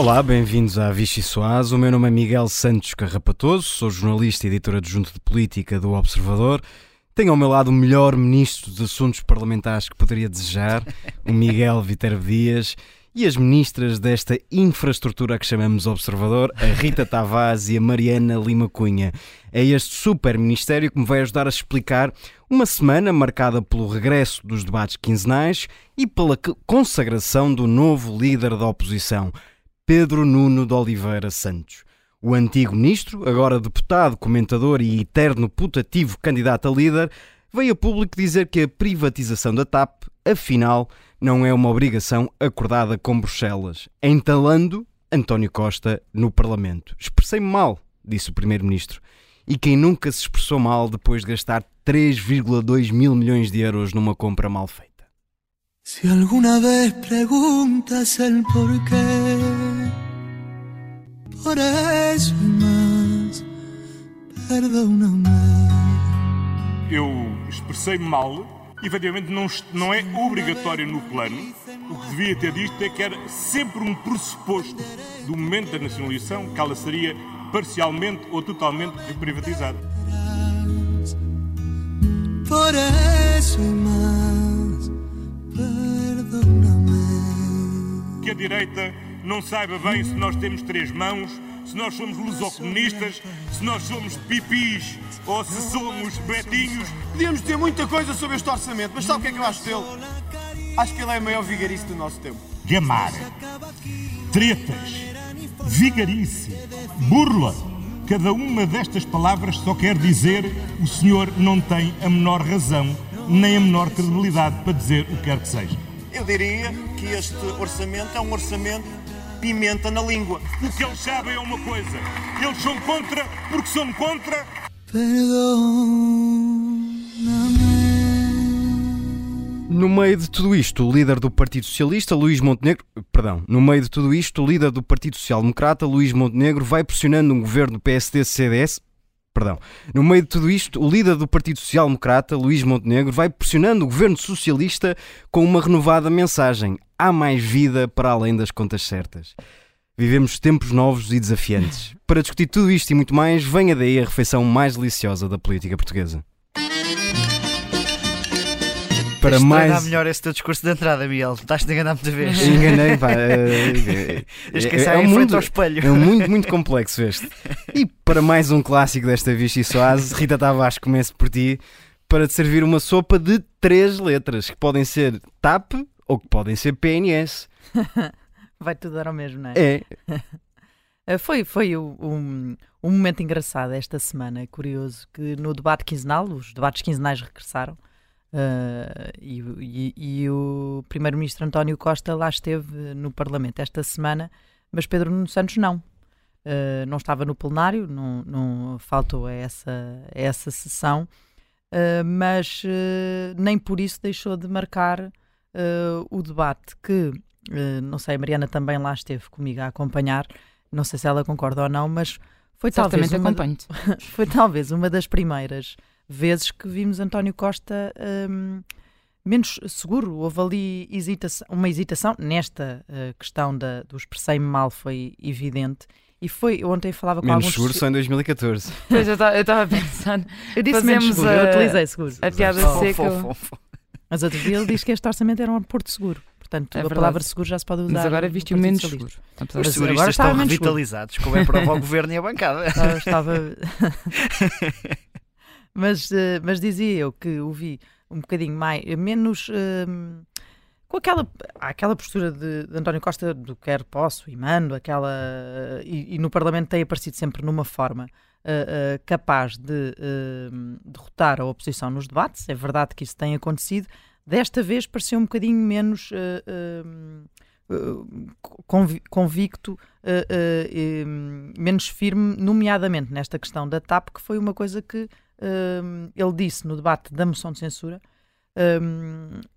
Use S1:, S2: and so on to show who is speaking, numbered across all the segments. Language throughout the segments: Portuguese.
S1: Olá, bem-vindos à Vichy Soaz. O meu nome é Miguel Santos Carrapatoso, sou jornalista e editor adjunto de política do Observador. Tenho ao meu lado o melhor ministro dos assuntos parlamentares que poderia desejar, o Miguel Viterbo Dias, e as ministras desta infraestrutura que chamamos Observador, a Rita Tavares e a Mariana Lima Cunha. É este super ministério que me vai ajudar a explicar uma semana marcada pelo regresso dos debates quinzenais e pela consagração do novo líder da oposição, Pedro Nuno de Oliveira Santos. O antigo ministro, agora deputado, comentador e eterno putativo candidato a líder, veio a público dizer que a privatização da TAP, afinal, não é uma obrigação acordada com Bruxelas, entalando António Costa no Parlamento. Expressei-me mal, disse o Primeiro-Ministro. E quem nunca se expressou mal depois de gastar 3,2 mil milhões de euros numa compra mal feita?
S2: Se alguma vez perguntas el porquê, por eso más, perdóname.
S3: Eu expressei-me mal efetivamente não, não é obrigatório no plano. O que devia ter dito é que era sempre um pressuposto do momento da nacionalização que ela seria parcialmente ou totalmente privatizada.
S2: Por eso más, perdóname.
S3: Que a direita não saiba bem se nós temos três mãos, se nós somos lusocomunistas, se nós somos pipis ou se somos betinhos.
S4: Podíamos ter muita coisa sobre este orçamento, mas sabe o que é que eu acho dele? Acho que ele é o maior vigarice do nosso tempo.
S3: Gamar, tretas, vigarice, burla. Cada uma destas palavras só quer dizer o senhor não tem a menor razão nem a menor credibilidade para dizer o que quer que seja.
S4: Eu diria que este orçamento é um orçamento pimenta na língua.
S3: O que eles sabem é uma coisa: eles são contra porque são contra.
S1: No meio de tudo isto, o líder do Partido Socialista, Luís Montenegro, perdão, no meio de tudo isto, o líder do Partido Social Democrata, Luís Montenegro, vai pressionando um governo PSD-CDS, perdão, no meio de tudo isto, o líder do Partido Social Democrata, Luís Montenegro, vai pressionando o governo socialista com uma renovada mensagem: há mais vida para além das contas certas. Vivemos tempos novos e desafiantes. Para discutir tudo isto e muito mais, venha daí a refeição mais deliciosa da política portuguesa.
S5: Para Tens mais. melhor esse teu discurso de entrada, Miguel. Estás-te a enganar muita vez.
S1: Enganei, pá. É,
S5: é, é, um mundo, ao espelho.
S1: É um muito, muito complexo este. E para mais um clássico desta Vichy Soase, Rita Tavares, começo por ti, para te servir uma sopa de três letras, que podem ser TAP ou que podem ser PNS.
S6: Vai tudo dar ao mesmo, não é?
S1: É.
S6: Eh, foi foi um, um momento engraçado esta semana, curioso, que no debate quinzenal, os debates quinzenais regressaram, uh, e, e, e, o primeiro-ministro António Costa lá esteve no Parlamento esta semana, mas Pedro Nuno Santos não. Uh, não estava no plenário, não, não faltou a essa, a essa sessão, uh, mas nem por isso deixou de marcar o debate que eh, não sei, a Mariana também lá esteve comigo a acompanhar, não sei se ela concorda ou não, mas foi talvez, uma, foi talvez uma das primeiras vezes que vimos António Costa um, menos seguro. Houve ali hesitação, uma hesitação nesta uh, questão da, do expressei-me mal, foi evidente. E foi, ontem falava com
S1: menos
S6: alguns...
S1: seguro só em 2014.
S7: Pois, eu estava pensando.
S6: Eu disse menos seguro, a, eu utilizei seguro.
S7: A piada seca.
S6: Mas dia ele disse que este orçamento era um porto seguro. Portanto, é a palavra seguro já se pode usar.
S7: Mas agora viste o menos seguro.
S5: Os seguristas estão revitalizados, como é para o governo e a bancada.
S6: estava. mas, eh, mas dizia eu que o vi um bocadinho mais, menos. Um, com aquela, aquela postura de, de, António Costa do quer posso e mando, aquela, e, e no Parlamento tem aparecido sempre numa forma uh, uh, capaz de uh, derrotar a oposição nos debates. É verdade que isso tem acontecido, Desta vez pareceu um bocadinho menos uh, uh, convicto, menos firme, nomeadamente nesta questão da TAP, que foi uma coisa que ele disse no debate da moção de censura.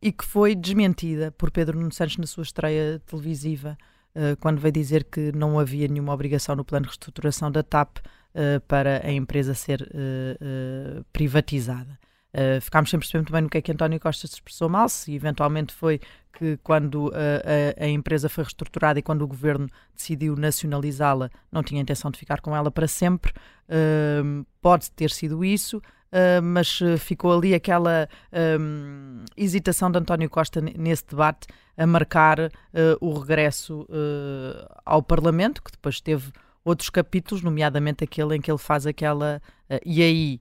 S6: E que foi desmentida por Pedro Nuno Santos na sua estreia televisiva, uh, quando veio dizer que não havia nenhuma obrigação no plano de reestruturação da TAP uh, para a empresa ser uh, privatizada. Uh, ficámos sem perceber bem no que é que António Costa se expressou mal, se eventualmente foi que quando a, a, a, empresa foi reestruturada e quando o governo decidiu nacionalizá-la, não tinha intenção de ficar com ela para sempre. Uh, pode ter sido isso. Uh, mas ficou ali aquela um, hesitação de António Costa nesse debate a marcar uh, o regresso uh, ao Parlamento, que depois teve outros capítulos, nomeadamente aquele em que ele faz aquela. e aí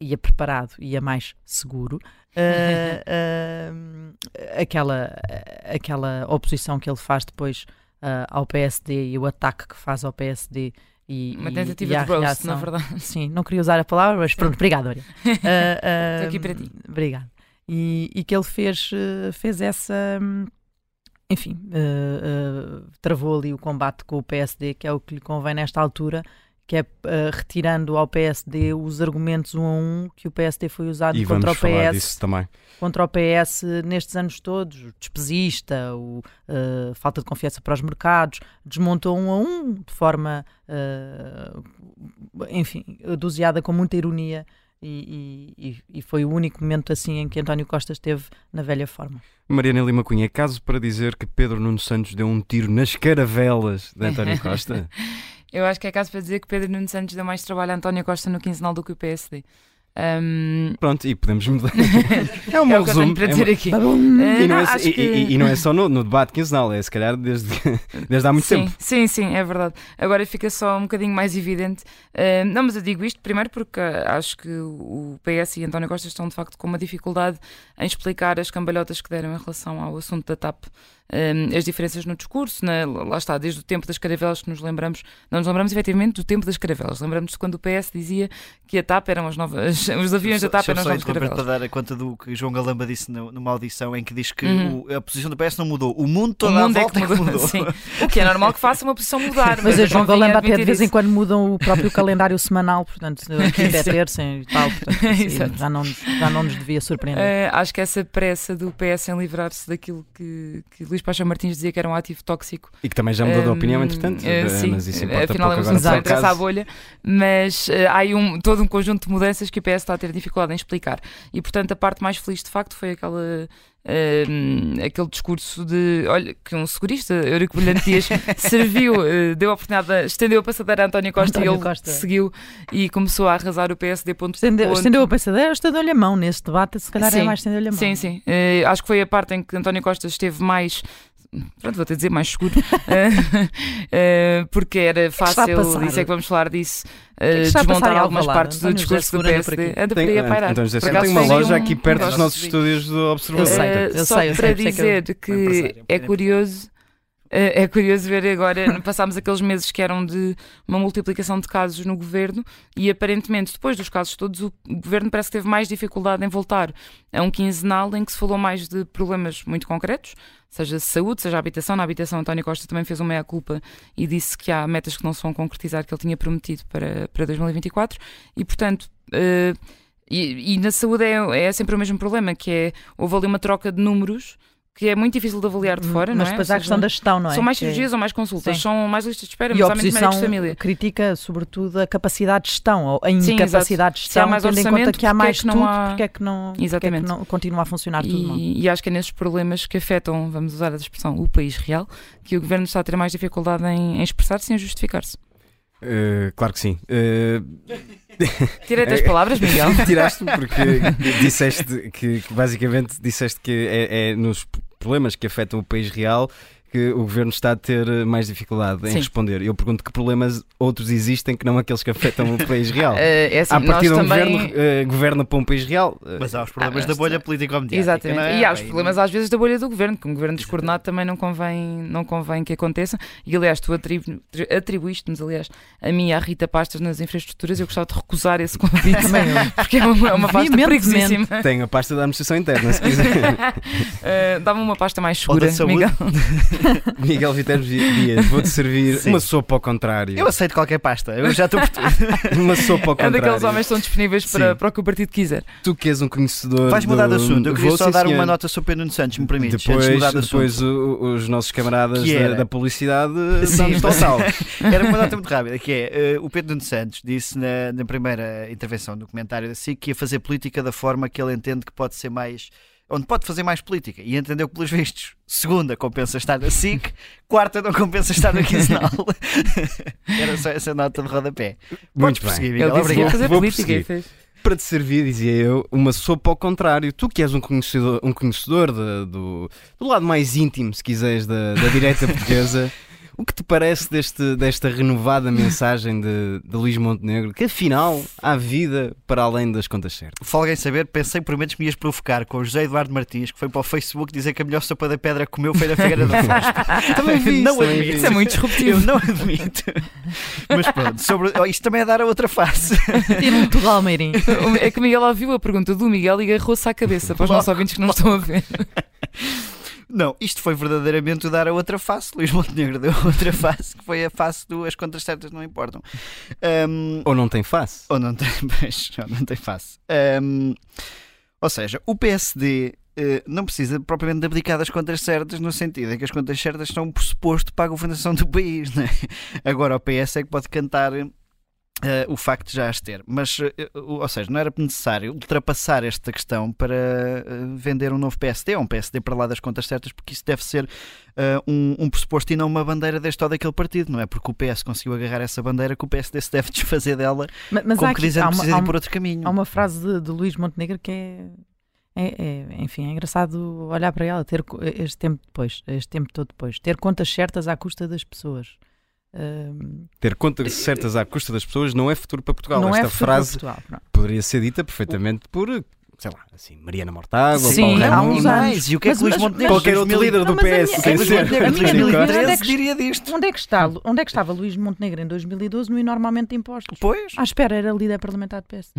S6: ia preparado, ia mais seguro, uh, uh, aquela, aquela oposição que ele faz depois uh, ao PSD e o ataque que faz ao PSD. E,
S7: Uma tentativa e, e de roast, na verdade.
S6: Sim, não queria usar a palavra, mas pronto, obrigado, Olha.
S7: Estou aqui para ti.
S6: Obrigado. E, e que ele fez, fez essa. Enfim, travou ali o combate com o PSD, que é o que lhe convém nesta altura, que é uh, retirando ao PSD os argumentos um a um que o PSD foi usado
S1: e
S6: contra o
S1: PS
S6: contra o PS nestes anos todos, o despesista, o uh, falta de confiança para os mercados, desmontou um a um de forma, uh, enfim, doseada com muita ironia. E, e, e, foi o único momento assim em que António Costa esteve na velha forma.
S1: Mariana Lima Cunha, é caso para dizer que Pedro Nuno Santos deu um tiro nas caravelas de António Costa?
S7: Eu acho que é caso para dizer que Pedro Nuno Santos deu mais trabalho a António Costa no quinzenal do que o PSD. Um...
S1: Pronto, e podemos mudar. é um é bom resumo.
S7: para dizer
S1: é
S7: aqui.
S1: Uh, e, não é, e, que... e, e, não é só no, no, debate quinzenal, é se calhar desde, desde há muito
S7: sim,
S1: tempo.
S7: Sim, sim, é verdade. Agora fica só um bocadinho mais evidente. Uh, não, mas eu digo isto primeiro porque acho que o PS e António Costa estão de facto com uma dificuldade em explicar as cambalhotas que deram em relação ao assunto da TAP um, as diferenças no discurso, né? lá está, desde o tempo das caravelas que nos lembramos, não nos lembramos efetivamente do tempo das caravelas, lembramos de quando o PS dizia que a TAP eram as novas, os aviões da TAP eram as novas caravelas.
S5: para dar conta do que João Galamba disse numa audição em que diz que uhum. o, a posição do PS não mudou, o mundo toda o mundo a volta é que mudou. É que mudou.
S7: Sim. O que é normal que faça uma posição mudar.
S6: Mas,
S7: mas
S6: a João Galamba até de vez em quando mudam o próprio calendário semanal, portanto, aqui é terça e tal, portanto, assim, já, não, já não nos devia surpreender.
S7: Uh, acho que essa pressa do PS em livrar-se daquilo que, que Luís Paixão Martins dizia que era um ativo tóxico.
S1: E que também já mudou um, de opinião, entretanto. Uh,
S7: sim,
S1: mas isso
S7: afinal é
S1: só
S7: interessa à bolha. Mas uh, há aí um, todo um conjunto de mudanças que o PS está a ter dificuldade em explicar. E portanto a parte mais feliz de facto foi aquela. Uh, aquele discurso de olha que um segurista, Eurico Brilhante Dias, serviu, uh, deu a oportunidade, estendeu a passadeira a António Costa António e ele Costa. seguiu e começou a arrasar o PSD ponto
S6: estendeu,
S7: ponto.
S6: estendeu a passadeira, estendeu-lhe a mão nesse debate, se calhar é
S7: sim,
S6: é mais estendeu-lhe a mão.
S7: Sim, sim. Uh, acho que foi a parte em que António Costa esteve mais pronto, vou-te dizer mais seguro, uh, porque era fácil, isso é que vamos falar disso, uh, desmontar algumas partes do discurso do PSD. Anda por aí a pairar.
S1: Então, José, tem uma loja aqui perto dos nossos estúdios do Observador.
S6: Eu sei, eu
S7: só
S6: sei, eu
S7: para
S6: sei,
S7: dizer que, que é curioso é curioso ver agora, passámos aqueles meses que eram de uma multiplicação de casos no governo e aparentemente, depois dos casos todos, o governo parece que teve mais dificuldade em voltar a um quinzenal em que se falou mais de problemas muito concretos, seja saúde, seja habitação. Na habitação, António Costa também fez uma meia-culpa e disse que há metas que não se vão concretizar que ele tinha prometido para, para 2024 e, portanto. Uh, e, e, na saúde é, é sempre o mesmo problema, que é houve ali uma troca de números que é muito difícil de avaliar de fora,
S6: Mas
S7: não é?
S6: depois há a questão da gestão, não é?
S7: São mais
S6: que...
S7: cirurgias ou mais consultas, Sim. são mais listas de espera,
S6: e
S7: mas
S6: há
S7: menos médicos de família.
S6: critica, sobretudo, a capacidade de gestão, ou a incapacidade Sim, de gestão,
S7: mais
S6: tendo em conta que há mais
S7: é que não
S6: tudo,
S7: há...
S6: porque é que não,
S7: Exatamente.
S6: É que não continua a funcionar tudo mal.
S7: E acho que é nesses problemas que afetam, vamos usar a expressão, o país real, que o Governo está a ter mais dificuldade em, em expressar-se e em justificar-se.
S1: Uh, claro que sim. Uh...
S7: Tirei as palavras, Miguel.
S1: Tiraste-me porque disseste que, que, basicamente disseste que é, é nos problemas que afetam o país real que o governo está a ter mais dificuldade em Sim. responder. Eu pergunto que problemas outros existem que não aqueles que afetam o país real. Uh,
S7: é assim,
S1: a partir
S7: de
S1: um
S7: também...
S1: governo uh, governa para um país real.
S5: Uh, Mas há os problemas ah, da bolha político-mediática.
S7: Exatamente.
S5: É?
S7: E há os problemas às vezes da bolha do governo, que um governo descoordenado também não convém, não convém que aconteça. E aliás, tu atribu atribuíste-nos, aliás, a mim e à Rita Pastas nas infraestruturas. Eu gostava de recusar esse convite, porque é uma, é uma pasta perigosíssima.
S1: Tenho a pasta da administração interna, se quiser.
S7: Dá-me uma pasta mais segura, Miguel.
S1: Miguel Viterbo Dias, vou-te servir Sim. uma sopa ao contrário.
S5: Eu aceito qualquer pasta, eu já estou por tudo.
S1: uma sopa ao contrário.
S7: É daqueles homens que estão disponíveis para, para o que o partido quiser.
S1: Tu que és um conhecedor.
S5: Vais mudar
S1: do...
S5: de assunto. Eu queria
S1: vou,
S5: só dar
S1: senhor.
S5: uma nota sobre Pedro Santos, me permites.
S1: Depois,
S5: de mudar de
S1: depois o, os nossos camaradas da, da, publicidade dão-nos total.
S5: Era uma nota muito rápida, que é uh, o Pedro Santos disse na, na primeira intervenção do comentário da SIC que ia fazer política da forma que ele entende que pode ser mais onde pode fazer mais política. E entendeu que, pelos vistos, segunda compensa estar na SIC, quarta não compensa estar na quinzenal. Era só essa nota de rodapé.
S1: Muito
S5: Podes
S1: bem.
S5: prosseguir,
S7: Ele
S5: Miguel.
S7: disse que ia
S5: Obrigado.
S7: fazer
S1: Vou
S7: política e fez.
S1: Para te servir, dizia eu, uma sopa ao contrário. Tu que és um conhecedor, um conhecedor de- do, do lado mais íntimo, se quiseres, da, da direita portuguesa, o que te parece deste, desta renovada mensagem de, de Luís Montenegro? Que afinal há vida para além das contas certas.
S5: Se alguém saber, pensei por momentos que me ias provocar com o José Eduardo Martins, que foi para o Facebook dizer que a melhor sopa da pedra que comeu foi na Figueira da Foz.
S1: Também vi isso,
S5: não
S1: também
S5: admito.
S1: vi
S7: Isso é muito
S5: Eu
S7: disruptivo.
S5: não admito. Mas pronto, sobre... oh, isto também é dar a outra face.
S6: Tira um Portugal Meirim.
S7: É que o Miguel ouviu a pergunta do Miguel e agarrou-se à cabeça para os nossos ouvintes que não estão a ver.
S5: Não, isto foi verdadeiramente o dar a outra face. Luís Montenegro deu a outra face, que foi a face do as contas certas não importam. Ahm,
S1: Ou não tem face?
S5: Ou não tem, pois, ou não tem face. Ahm, ou seja, o PSD eh, não precisa propriamente de abdicar das contas certas, no sentido em que as contas certas são um pressuposto para a governação do país. Né? Agora o PS é que pode cantar. Eh, o facto de já as ter, mas, eh, ou seja, não era necessário ultrapassar esta questão para eh, vender um novo PSD ou um PSD para lá das contas certas, porque isso deve ser um, um pressuposto e não uma bandeira deste ou daquele partido, não é? Porque o PS conseguiu agarrar essa bandeira que o PSD se deve desfazer dela
S6: Mas, mas
S5: como que dizendo
S6: uma,
S5: precisa
S6: há,
S5: ir
S6: uma,
S5: por outro caminho.
S6: há uma frase de, de Luís Montenegro que é, é, é, enfim, é engraçado olhar para ela, ter este tempo depois, este tempo todo depois, ter contas certas à custa das pessoas.
S1: Ter contas certas à custa das pessoas não é futuro para Portugal.
S6: não
S1: Esta
S6: é futuro para
S1: frase
S6: Portugal,
S1: poderia ser dita perfeitamente por, sei lá, assim, Mariana Mortágua,
S6: Sim,
S1: Paulo
S5: e mais, e o que é que Luís Montenegro
S1: Qualquer outro
S5: 2000
S1: líder do
S6: Não, mas a
S1: PS,
S6: minha-
S1: sem ser.
S5: Montenegro
S6: a
S5: em
S6: minha dúvida
S5: 2013
S6: que-
S5: diria disto.
S6: Onde é, que está, onde é que estava Luís Montenegro em 2012 no enormemente de impostos?
S5: Pois.
S6: À espera, era líder parlamentar do PS.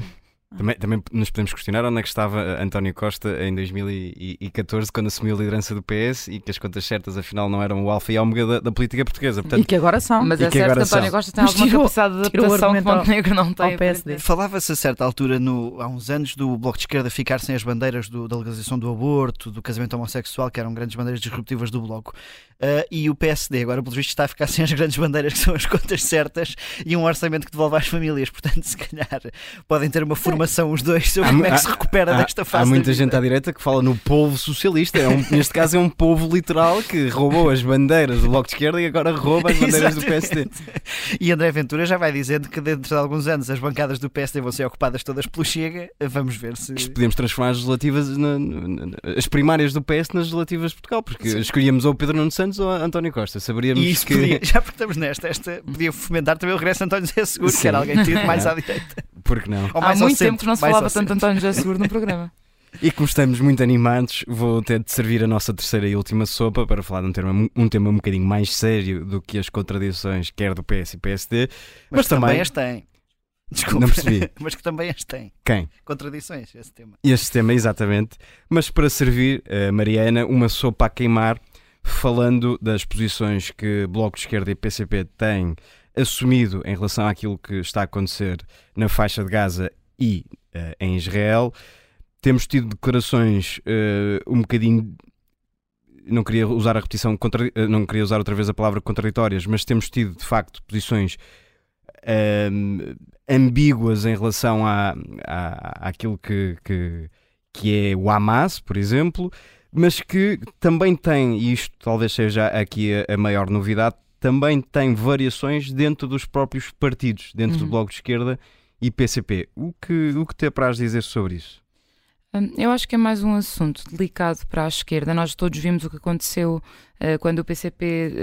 S1: Também, também nos podemos questionar onde é que estava eh, António Costa em 2014, quando assumiu a liderança do PS e que as contas certas afinal não eram o alfa e ômega da, da política portuguesa.
S6: E
S1: Portanto,
S6: que agora são.
S7: Mas
S1: E
S7: é
S1: que
S7: certo que
S1: agora
S7: António
S1: são.
S7: Costa tem
S6: Mas
S7: alguma
S6: tirou-
S7: capacidade de adaptação que Montenegro não tem.
S6: ao PSD.
S5: Falava-se a certa altura, no- há uns anos, do Bloco de Esquerda ficar sem as bandeiras do- da legalização do aborto, do casamento homossexual, que eram grandes bandeiras disruptivas do Bloco. Ah, e o PSD, agora, pelo visto, está a ficar sem as grandes bandeiras, que são as contas certas, e um orçamento que devolve às famílias. Portanto, se calhar, podem ter uma formação os dois sobre
S1: Há
S5: como é que se recupera
S1: há,
S5: desta fase.
S1: há muita
S5: vida.
S1: gente à direita que fala no povo socialista. É um- neste caso é um povo literal que roubou as bandeiras do Bloco de Esquerda e agora rouba as bandeiras do PSD.
S5: E André Ventura já vai dizendo que dentro de alguns anos as bancadas do PSD vão ser ocupadas todas pelo Chega. Vamos ver se.
S1: Isto podemos transformar as legislativas, na- na- na- as primárias do PS nas legislativas de Portugal, porque escolhíamos ou Pedro Nuno Santos ou António Costa. Saberíamos
S5: E isso
S1: que.
S5: podia, já porque estamos nesta, esta podia fomentar também o regresso de António José Seguro, que
S1: Sim.
S5: era alguém tido mais à direita.
S1: Porque não?
S5: Ou
S7: Há
S5: mais ao
S7: muito
S5: centro,
S7: tempo que não se falava tanto. António José Seguro no programa.
S1: E como estamos muito animados, vou ter de servir a nossa terceira e última sopa para falar de um tema, um tema um bocadinho mais sério do que as contradições, quer do PS e PSD.
S5: Mas,
S1: Mas
S5: também
S1: também-
S5: as tem. Desculpa.
S1: Não percebi.
S5: Mas que também as tem.
S1: Quem?
S5: Contradições, esse tema.
S1: Este tema, exatamente. Mas para servir, a Mariana, uma sopa a queimar, falando das posições que Bloco de Esquerda e PCP têm assumido em relação àquilo que está a acontecer na faixa de Gaza e eh, em Israel. Temos tido declarações eh, um bocadinho. Não queria usar a repetição, contra- eh, não queria usar outra vez a palavra contraditórias, mas temos tido de facto posições ahm, ambíguas em relação à, à, àquilo que, que, que é o Hamas, por exemplo, mas que também tem, e isto talvez seja aqui a, a maior novidade, também tem variações dentro dos próprios partidos, dentro do
S7: Uhum.
S1: Bloco de Esquerda e PCP. O que, o que te apraz dizer sobre isso?
S7: Hum, Eu acho que é mais um assunto delicado para a esquerda. Nós todos vimos o que aconteceu quando o PCP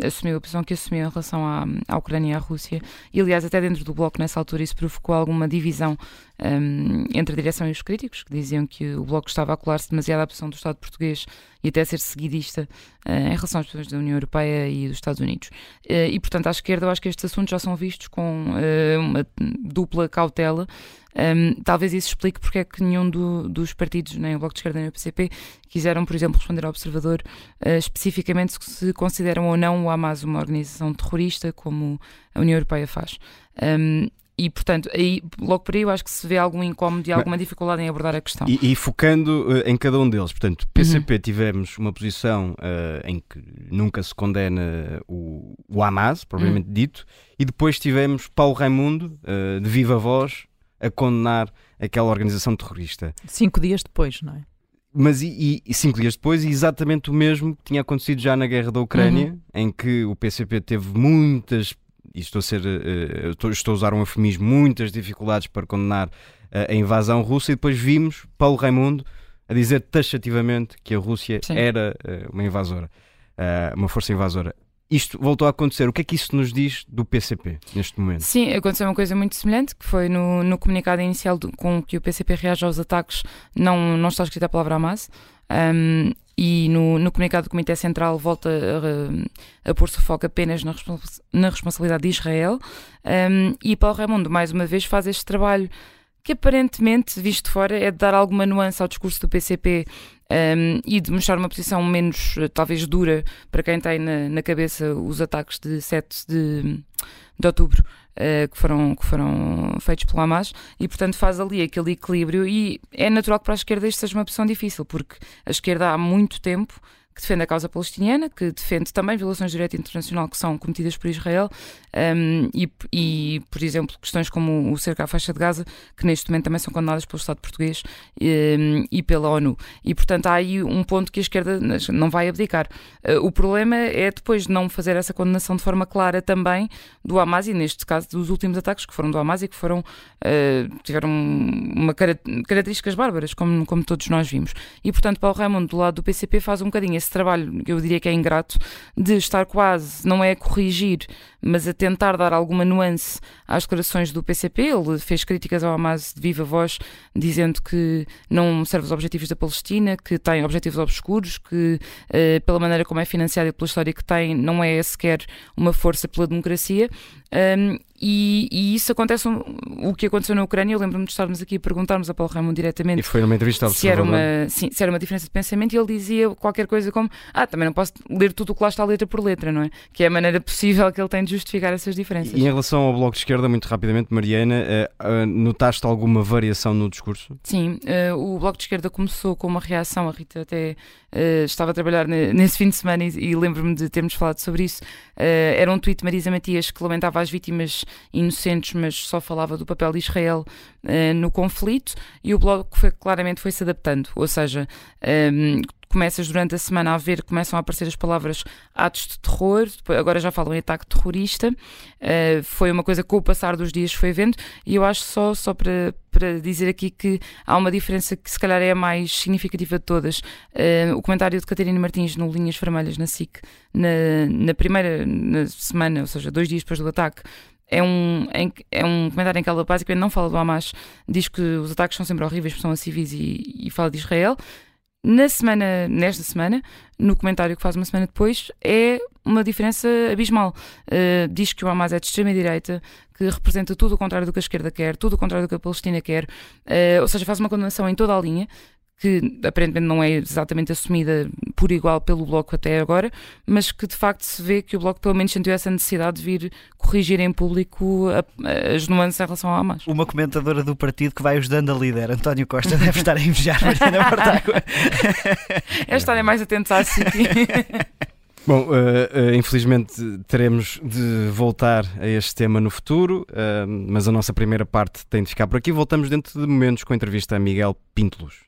S7: eh, assumiu a posição que assumiu em relação à, à Ucrânia e à Rússia. E, aliás, até dentro do Bloco, nessa altura, isso provocou alguma divisão hum, entre a direção e os críticos, que diziam que o Bloco estava a colar-se demasiado à posição do Estado português e até a ser seguidista eh, em relação às pessoas da União Europeia e dos Estados Unidos. Eh, e, portanto, à esquerda, eu acho que estes assuntos já são vistos com eh, uma dupla cautela. Um, talvez isso explique porque é que nenhum do- dos partidos, nem o Bloco de Esquerda nem o PCP, quiseram, por exemplo, responder ao Observador uh, especificamente se consideram ou não o Hamas uma organização terrorista, como a União Europeia faz. Um, e, portanto, aí, logo por aí, eu acho que se vê algum incómodo e alguma dificuldade em abordar a questão.
S1: E, e focando eh, em cada um deles, portanto, PCP tivemos uma posição eh, em que nunca se condena o, o Hamas, propriamente dito, e depois tivemos Paulo Raimundo, eh, de viva voz, a condenar aquela organização terrorista.
S6: Cinco dias depois, não é?
S1: Mas e, e cinco dias depois, exatamente o mesmo que tinha acontecido já na guerra da Ucrânia,
S7: Uhum.
S1: em que o PCP teve muitas, e estou a, ser, eh, estou, estou a usar um eufemismo, muitas dificuldades para condenar eh, a invasão russa, e depois vimos Paulo Raimundo a dizer taxativamente que a Rússia
S7: Sim.
S1: era eh, uma invasora, uma força invasora. Isto voltou a acontecer. O que é que isso nos diz do PCP neste momento?
S7: Sim, aconteceu uma coisa muito semelhante, que foi no, no comunicado inicial do- com que o PCP reage aos ataques, não, não está escrita a palavra Hamas. Um, e no, no comunicado do Comitê Central volta a, a pôr-se foco apenas na, na responsabilidade de Israel. Um, e Paulo Raimundo, mais uma vez, faz este trabalho que aparentemente, visto fora, é de dar alguma nuance ao discurso do PCP um, e de mostrar uma posição menos, eh, talvez, dura para quem tem na, na cabeça os ataques de 7 de, de outubro eh, que, foram, que foram feitos pelo Hamas e, portanto, faz ali aquele equilíbrio. E é natural que para a esquerda isto seja uma posição difícil, porque a esquerda há muito tempo que defende a causa palestiniana, que defende também violações de direito internacional que são cometidas por Israel um, e, e, por exemplo, questões como o cerco à faixa de Gaza, que neste momento também são condenadas pelo Estado português um, e pela ONU. E, portanto, há aí um ponto que a esquerda não vai abdicar. Uh, o problema é depois não fazer essa condenação de forma clara também do Hamas e, neste caso, dos últimos ataques que foram do Hamas e que foram, uh, tiveram uma cara, características bárbaras, como, como todos nós vimos. E, portanto, Paulo Raimundo, do lado do PCP, faz um bocadinho trabalho, eu diria que é ingrato, de estar quase, não é a corrigir, mas a tentar dar alguma nuance às declarações do PCP. Ele fez críticas ao Hamas de viva voz, dizendo que não serve os objetivos da Palestina, que tem objetivos obscuros, que eh, pela maneira como é financiada e pela história que tem, não é sequer uma força pela democracia. Um, e, e isso acontece, o que aconteceu na Ucrânia, eu lembro-me de estarmos aqui a perguntarmos a Paulo Raimundo diretamente
S1: E foi numa entrevista
S7: se era, uma, sim, se era uma diferença de pensamento e ele dizia qualquer coisa como ah, também não posso ler tudo o que lá está letra por letra, não é? Que é a maneira possível que ele tem justificar essas diferenças.
S1: E em relação ao Bloco de Esquerda, muito rapidamente, Mariana, eh, eh, notaste alguma variação no discurso?
S7: Sim, eh, o Bloco de Esquerda começou com uma reação, a Rita até estava a trabalhar ne- nesse fim de semana e, lembro-me de termos falado sobre isso. Era um tweet de Marisa Matias que lamentava as vítimas inocentes, mas só falava do papel de Israel no conflito e o Bloco foi, claramente foi se adaptando, ou seja, começas durante a semana a ver, começam a aparecer as palavras atos de terror, agora já falam em ataque terrorista, Uh, foi uma coisa que com o passar dos dias foi vendo e eu acho só, só para, para dizer aqui que há uma diferença que se calhar é a mais significativa de todas. Uh, o comentário de Catarina Martins no Linhas Vermelhas na SIC na, na primeira na semana, ou seja, dois dias depois do ataque, é um, é um comentário em que ela basicamente não fala do Hamas, diz que os ataques são sempre horríveis, porque são a civis e, e fala de Israel. Na semana, nesta semana, no comentário que faz uma semana depois, é uma diferença abismal. Uh, diz que o Hamas é de extrema-direita, que representa tudo o contrário do que a esquerda quer, tudo o contrário do que a Palestina quer, uh, ou seja, faz uma condenação em toda a linha, que aparentemente não é exatamente assumida por igual pelo Bloco até agora, mas que de facto se vê que o Bloco pelo menos sentiu essa necessidade de vir corrigir em público a- as nuances em relação ao Hamas.
S5: Uma comentadora do partido que vai ajudando a líder, António Costa, deve estar a invejar Mariana Mortágua.
S7: É estarem mais atentos à City.
S1: Bom, eh, eh, infelizmente teremos de voltar a este tema no futuro, eh, mas a nossa primeira parte tem de ficar por aqui. Voltamos dentro de momentos com a entrevista a Miguel Pintelos.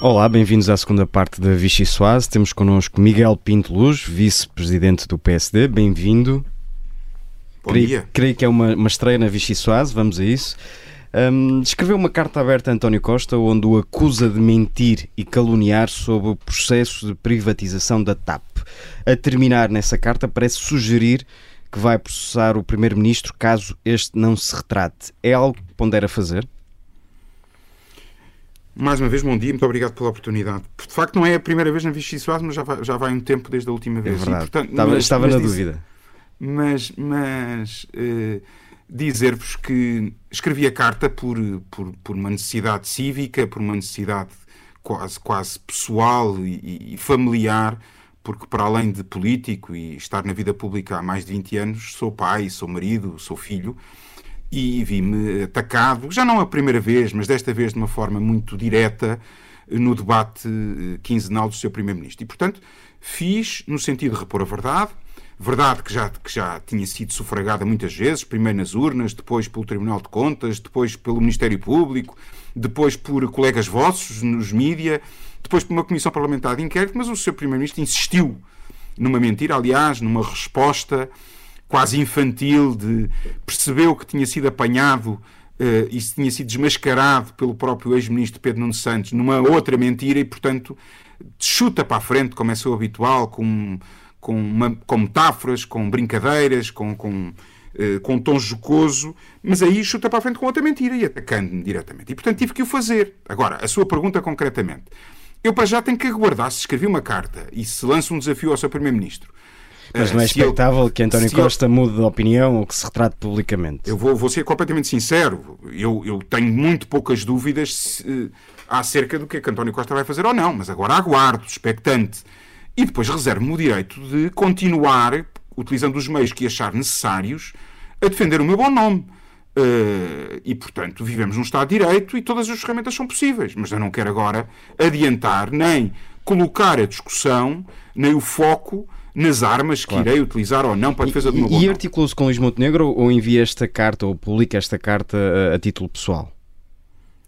S1: Olá, bem-vindos à segunda parte da Vichy Soase. Temos connosco Miguel Pinto Luz, vice-presidente do PSD. Bem-vindo.
S8: Bom
S1: creio,
S8: dia.
S1: creio que é uma, uma estreia na Vichy Soase, vamos a isso. Hum, escreveu uma carta aberta a António Costa onde o acusa de mentir e caluniar sobre o processo de privatização da TAP. A terminar nessa carta parece sugerir que vai processar o Primeiro-Ministro caso este não se retrate. É algo que pondera fazer?
S9: Mais uma vez, bom dia, muito obrigado pela oportunidade. De facto, não é a primeira vez na Vichy Soares, mas já vai, já vai um tempo desde a última
S1: É
S9: vez. E,
S1: verdade.
S9: portanto,
S1: estava
S9: mas-
S1: estava
S9: mas
S1: na
S9: disse-
S1: dúvida.
S9: Mas, mas eh, dizer-vos que escrevi a carta por, por, por uma necessidade cívica, por uma necessidade quase, quase pessoal e, e familiar, porque para além de político e estar na vida pública há mais de 20 anos, sou pai, sou marido, sou filho e vi-me atacado, já não a primeira vez, mas desta vez de uma forma muito direta, no debate eh, quinzenal do seu Primeiro-Ministro. E, portanto, fiz no sentido de repor a verdade, verdade que já, que já tinha sido sufragada muitas vezes, primeiro nas urnas, depois pelo Tribunal de Contas, depois pelo Ministério Público, depois por colegas vossos nos mídia, depois por uma comissão parlamentar de inquérito, mas o seu Primeiro-Ministro insistiu numa mentira, aliás, numa resposta quase infantil de percebeu que tinha sido apanhado e se tinha sido desmascarado pelo próprio ex-ministro Pedro Nuno Santos numa outra mentira e, portanto, chuta para a frente, como é seu habitual, com, com, uma- com metáforas, com brincadeiras, com, com, eh, com um tom jocoso, mas aí chuta para a frente com outra mentira e atacando-me diretamente. E, portanto, tive que o fazer. Agora, a sua pergunta concretamente. Eu, para já, tenho que aguardar se escrevi uma carta e se lança um desafio ao seu Primeiro-Ministro.
S1: Mas não é expectável que António Costa mude de opinião ou que se retrate publicamente.
S9: eu vou, vou ser completamente sincero. Eu, eu tenho muito poucas dúvidas se, eh, acerca do que é que António Costa vai fazer ou não, mas agora aguardo, expectante. E depois reservo-me o direito de continuar, utilizando os meios que achar necessários, a defender o meu bom nome. Eh, e, portanto, vivemos num Estado de Direito e todas as ferramentas são possíveis. Mas eu não quero agora adiantar nem colocar a discussão, nem o foco nas armas que irei utilizar ou não para a defesa do meu
S1: E, e articulou-se com Luís Montenegro ou envia esta carta ou publica esta carta a, a título pessoal?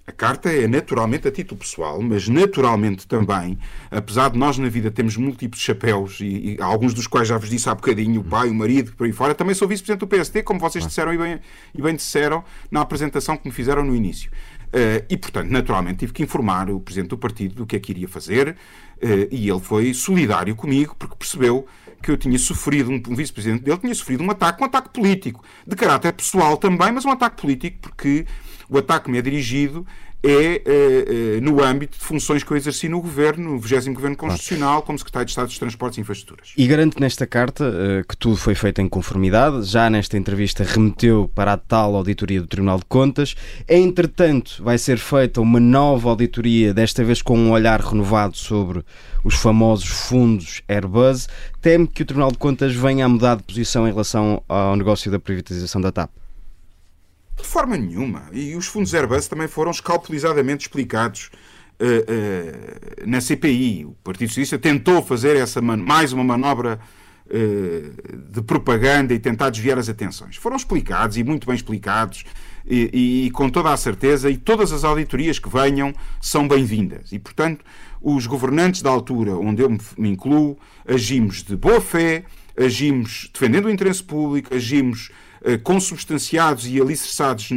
S9: A carta é naturalmente a título pessoal, mas naturalmente também, apesar de nós na vida termos múltiplos chapéus, e, e alguns dos quais já vos disse há bocadinho, o pai, o marido, por aí fora, também sou vice-presidente do PSD, como vocês disseram e bem, e bem disseram na apresentação que me fizeram no início. Eh, e, portanto, naturalmente tive que informar o presidente do partido do que é que iria fazer, eh, e ele foi solidário comigo, porque percebeu que eu tinha sofrido, um, um vice-presidente dele tinha sofrido um ataque, um ataque político, de caráter pessoal também, mas um ataque político, porque o ataque que me é dirigido é eh, eh, no âmbito de funções que eu exerci no governo, no 20 Governo Constitucional, como Secretário de Estado dos Transportes e Infraestruturas.
S1: E garante nesta carta eh, que tudo foi feito em conformidade. Já nesta entrevista remeteu para a tal auditoria do Tribunal de Contas. Entretanto, vai ser feita uma nova auditoria, desta vez com um olhar renovado sobre os famosos fundos Airbus. Teme que o Tribunal de Contas venha a mudar de posição em relação ao negócio da privatização da TAP?
S9: De forma nenhuma. E os fundos Airbus também foram escalpelizadamente explicados eh, eh, na CPI. O Partido Socialista tentou fazer essa mais uma manobra eh, de propaganda e tentar desviar as atenções. Foram explicados e muito bem explicados e, e com toda a certeza e todas as auditorias que venham são bem-vindas. E, portanto, os governantes da altura onde eu me- incluo agimos de boa fé, agimos defendendo o interesse público, agimos consubstanciados e alicerçados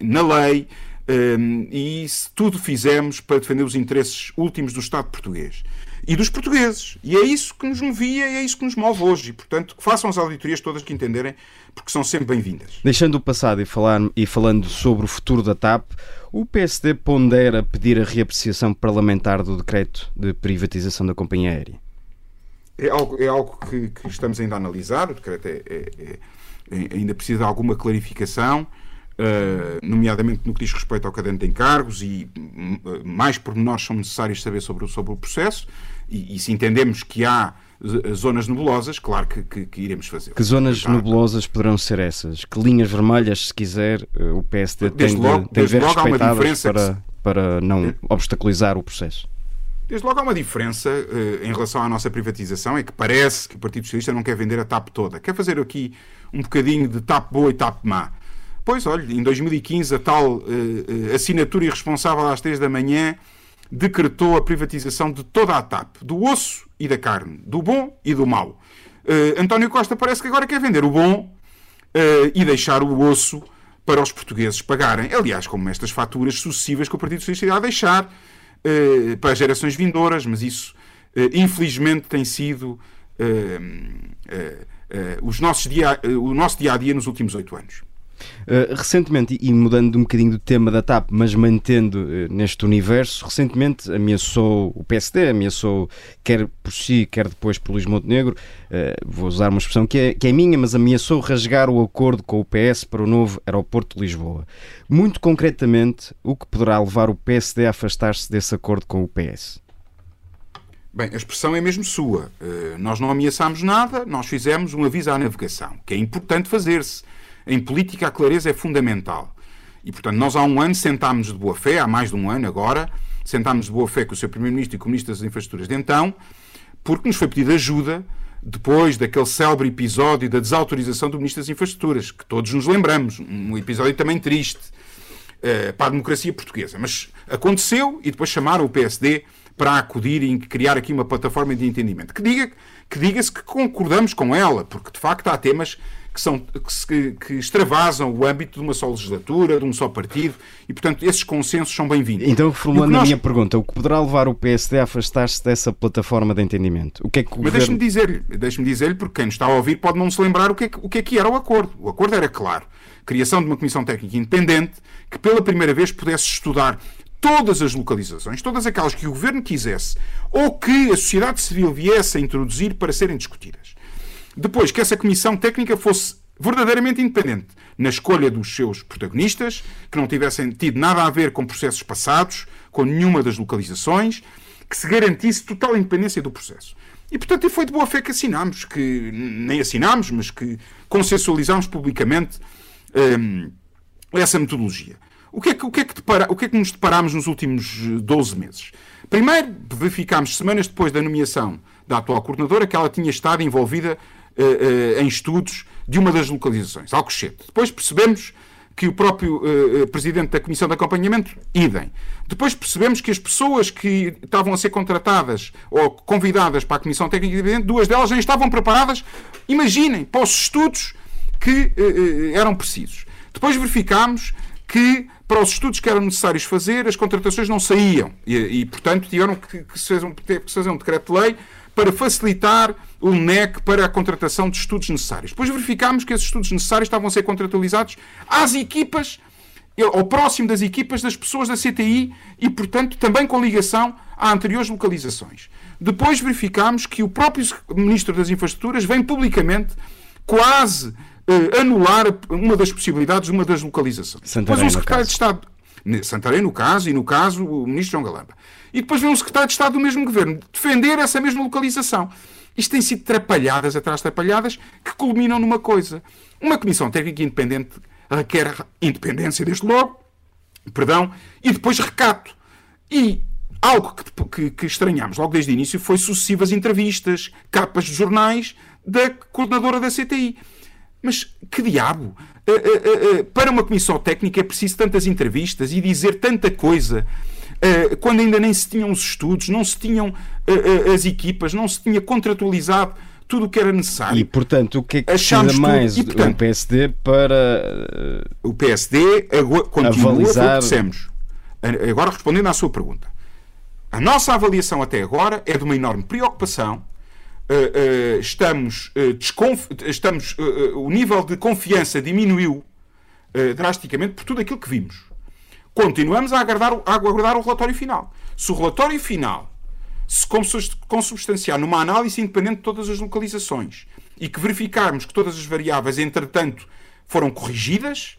S9: na lei eh, e isso tudo fizemos para defender os interesses últimos do Estado português e dos portugueses. E é isso que nos movia e é isso que nos move hoje. E, portanto, que façam as auditorias todas que entenderem, porque são sempre bem-vindas.
S1: Deixando o passado e, falar, e falando sobre o futuro da TAP, o PSD pondera pedir a reapreciação parlamentar do decreto de privatização da companhia aérea.
S9: É algo, é algo que, que estamos ainda a analisar. O decreto é- é- é- ainda precisa de alguma clarificação, eh, nomeadamente no que diz respeito ao caderno de encargos, e hum, eh, mais pormenores são necessários saber sobre, o- sobre o processo. E, e se entendemos que há zonas nebulosas, claro que, que- que iremos fazer.
S1: Que zonas
S9: Já-
S1: nebulosas poderão ser essas? Que linhas vermelhas, se quiser, eh, o PSD
S9: Desde
S1: tem de,
S9: logo-
S1: tem de
S9: desde
S1: ver
S9: logo há uma diferença que
S1: para, para não obstaculizar o processo?
S9: Desde logo há uma diferença eh, em relação à nossa privatização, é que parece que o Partido Socialista não quer vender a TAP toda. Quer fazer aqui um bocadinho de TAP boa e TAP má. Pois, olha, em 2015 a tal eh, assinatura irresponsável às 3 da manhã decretou a privatização de toda a TAP, do osso e da carne, do bom e do mau. Eh, António Costa parece que agora quer vender o bom eh, e deixar o osso para os portugueses pagarem. Aliás, como estas faturas sucessivas que o Partido Socialista irá deixar para as gerações vindouras, mas isso, infelizmente, tem sido os nossos dia, eh, o nosso dia a dia nos últimos oito anos.
S1: Uh, recentemente, e mudando um bocadinho do tema da TAP, mas mantendo neste universo, recentemente ameaçou o PSD, ameaçou quer por si, quer depois por Luís Montenegro, vou usar uma expressão que é, que é minha, mas ameaçou rasgar o acordo com o PS para o novo aeroporto de Lisboa. Muito concretamente, o que poderá levar o PSD a afastar-se desse acordo com o PS?
S9: Bem, a expressão é mesmo sua. nós não ameaçámos nada, nós fizemos um aviso à navegação, que é importante fazer-se em política, a clareza é fundamental. E, portanto, nós há um ano sentámos de boa fé, há mais de um ano agora, sentámos de boa fé com o Sr. Primeiro-Ministro e com o Ministro das Infraestruturas de então, porque nos foi pedida ajuda depois daquele célebre episódio da desautorização do Ministro das Infraestruturas, que todos nos lembramos, um episódio também triste uh, para a democracia portuguesa. Mas aconteceu e depois chamaram o PSD para acudir e criar aqui uma plataforma de entendimento. Que diga que diga-se que concordamos com ela, porque de facto há temas que, são, que, que, extravasam o âmbito de uma só legislatura, de um só partido, e, portanto, esses consensos são bem-vindos.
S1: Então, reformulando nós... a minha pergunta, o que poderá levar o PSD a afastar-se dessa plataforma de entendimento? O que é que o
S9: Mas
S1: governo...
S9: deixe-me dizer-lhe, deixe dizer porque quem nos está a ouvir pode não se lembrar o que, é que, o que é que era o acordo. O acordo era claro. Criação de uma comissão técnica independente que, pela primeira vez, pudesse estudar todas as localizações, todas aquelas que o governo quisesse ou que a sociedade civil viesse a introduzir para serem discutidas. Depois, que essa comissão técnica fosse verdadeiramente independente na escolha dos seus protagonistas, que não tivessem tido nada a ver com processos passados, com nenhuma das localizações, que se garantisse total independência do processo. E, portanto, foi de boa fé que assinámos, que nem assinámos, mas que consensualizámos publicamente hum, essa metodologia. O que, é que, o, que é que depara, o que é que nos deparámos nos últimos 12 meses? Primeiro, verificámos, semanas depois da nomeação da atual coordenadora, que ela tinha estado envolvida uh, uh, em estudos de uma das localizações, Alcochete. Depois percebemos que o próprio uh, presidente da Comissão de Acompanhamento, idem. Depois percebemos que as pessoas que estavam a ser contratadas ou convidadas para a Comissão Técnica Independente, duas delas nem estavam preparadas, imaginem, para os estudos que uh, eram precisos. Depois verificámos que para os estudos que eram necessários fazer, as contratações não saíam e, e portanto, tiveram que, que, se fazer um, que se fazer um decreto-lei para facilitar o NEC para a contratação de estudos necessários. Depois verificámos que esses estudos necessários estavam a ser contratualizados às equipas, ao próximo das equipas das pessoas da CTI e, portanto, também com ligação a anteriores localizações. Depois verificámos que o próprio Ministro das Infraestruturas vem publicamente quase anular uma das possibilidades, uma das localizações.
S1: Santarém,
S9: depois um secretário de Estado, Santarém no caso, e no caso o Ministro João Galamba. E depois vem um secretário de Estado do mesmo governo defender essa mesma localização. Isto tem sido trapalhadas atrás de trapalhadas que culminam numa coisa. Uma comissão técnica independente requer independência, desde logo, perdão, e depois recato. E algo que, que, que estranhámos logo desde o início foi sucessivas entrevistas, capas de jornais da coordenadora da CTI. Mas que diabo? Uh, uh, para uma comissão técnica é preciso tantas entrevistas e dizer tanta coisa quando ainda nem se tinham os estudos, não se tinham as equipas, não se tinha contratualizado tudo o que era necessário.
S1: E, portanto, o que é que precisa mais e, portanto, o PSD para...
S9: O PSD continua, avalizar... o que dissemos. Agora, respondendo à sua pergunta. A nossa avaliação até agora é de uma enorme preocupação estamos, uh, estamos o nível de confiança diminuiu drasticamente por tudo aquilo que vimos. Continuamos a aguardar, a aguardar o relatório final. Se o relatório final se consubstanciar numa análise independente de todas as localizações e que verificarmos que todas as variáveis, entretanto, foram corrigidas,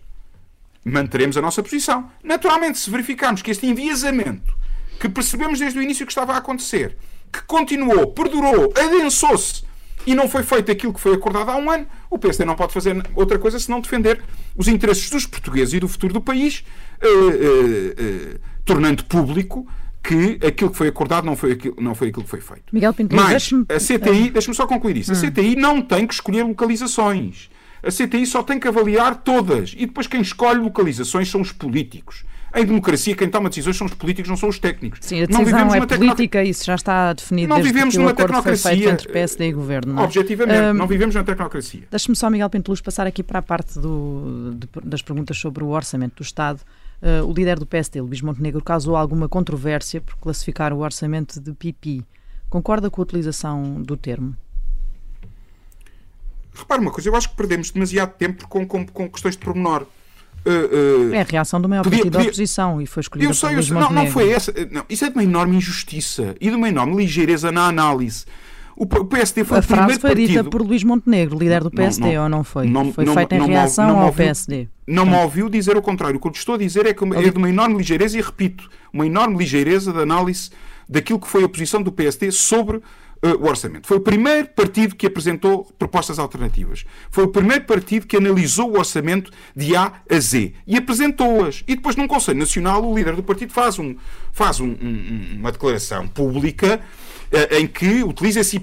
S9: manteremos a nossa posição. Naturalmente, se verificarmos que este enviesamento que percebemos desde o início que estava a acontecer que continuou, perdurou, adensou-se e não foi feito aquilo que foi acordado há um ano, o PSD não pode fazer outra coisa senão defender os interesses dos portugueses e do futuro do país, eh, eh, eh, tornando público que aquilo que foi acordado não foi aquilo, não foi aquilo que foi feito.
S6: Miguel Pinto,
S9: Mas a CTI, deixa-me só concluir isso, a hum. CTI não tem que escolher localizações. A CTI só tem que avaliar todas. E depois quem escolhe localizações são os políticos. Em democracia, quem toma decisões são os políticos, não são os técnicos.
S6: Sim, a decisão não vivemos é política, isso já está definido
S9: não vivemos numa
S6: tecnocracia. Entre PSD e Governo. Não
S9: é? Objetivamente, um, não vivemos na tecnocracia.
S6: Deixe-me só, Miguel Penteluz, passar aqui para a parte do, de, das perguntas sobre o orçamento do Estado. Uh, o líder do PSD, Luís Montenegro, causou alguma controvérsia por classificar o orçamento de pipi. Concorda com a utilização do termo?
S9: repare uma coisa, eu acho que perdemos demasiado tempo com, com, com questões de pormenor. Uh, uh,
S6: É a reação do maior
S9: Podia-
S6: partido da oposição e foi escolhido
S9: eu sei, eu sei. Não, não foi essa. Não, isso é de uma enorme injustiça e de uma enorme ligeireza na análise. O, PSD foi
S6: A
S9: o
S6: frase foi
S9: partido.
S6: dita por Luís Montenegro, líder do
S9: Não,
S6: PSD,
S9: não,
S6: ou não foi?
S9: não-
S6: foi
S9: não-
S6: feita em
S9: não
S6: reação
S9: não
S6: ao
S9: ouviu-
S6: PSD.
S9: Não me ouviu dizer o contrário. O que eu estou a dizer é que é de uma enorme ligeireza, e repito, uma enorme ligeireza de análise daquilo que foi a posição do PSD sobre eh, o orçamento. Foi o primeiro partido que apresentou propostas alternativas. Foi o primeiro partido que analisou o orçamento de A a Z e apresentou-as. E depois, num Conselho Nacional, o líder do partido faz, um, faz um- um- uma declaração pública eh, em que utiliza esse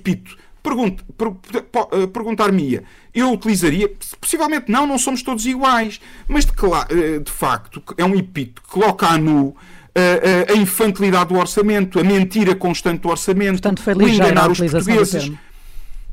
S9: per- po- eh, Perguntar-me-ia, eu utilizaria, possivelmente não, não somos todos iguais, mas de, de facto é um epito que coloca a nu a infantilidade do orçamento, a mentira constante do orçamento,
S6: Portanto, foi
S9: o
S6: ligeira a
S9: enganar os portugueses.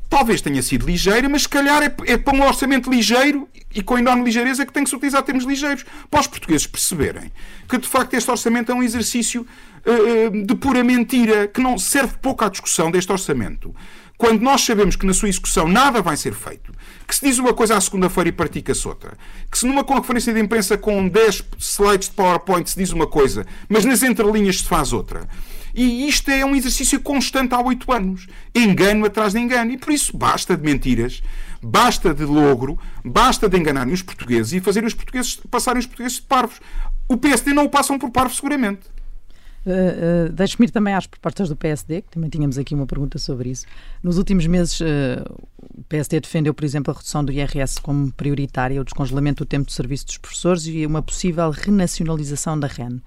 S9: Talvez tenha sido ligeira, mas se calhar é, é para um orçamento ligeiro e com enorme ligeireza que tem que se utilizar termos ligeiros. Para os portugueses perceberem que, de facto, este orçamento é um exercício eh, de pura mentira, que não serve pouco à discussão deste orçamento. Quando nós sabemos que na sua execução nada vai ser feito, que se diz uma coisa à segunda-feira e pratica-se outra, que se numa conferência de imprensa com 10 slides de PowerPoint se diz uma coisa, mas nas entrelinhas se faz outra. E isto é um exercício constante há oito anos. Engano atrás de engano. E por isso basta de mentiras, basta de logro, basta de enganarem os portugueses e fazerem os portugueses passarem os portugueses de parvos. O PSD não o passam por parvos, seguramente.
S6: Uh, uh, Deixe-me ir também às propostas do PSD, que também tínhamos aqui uma pergunta sobre isso. Nos últimos meses, uh, o PSD defendeu, por exemplo, a redução do IRS como prioritária, o descongelamento do tempo de serviço dos professores e uma possível renacionalização da REN.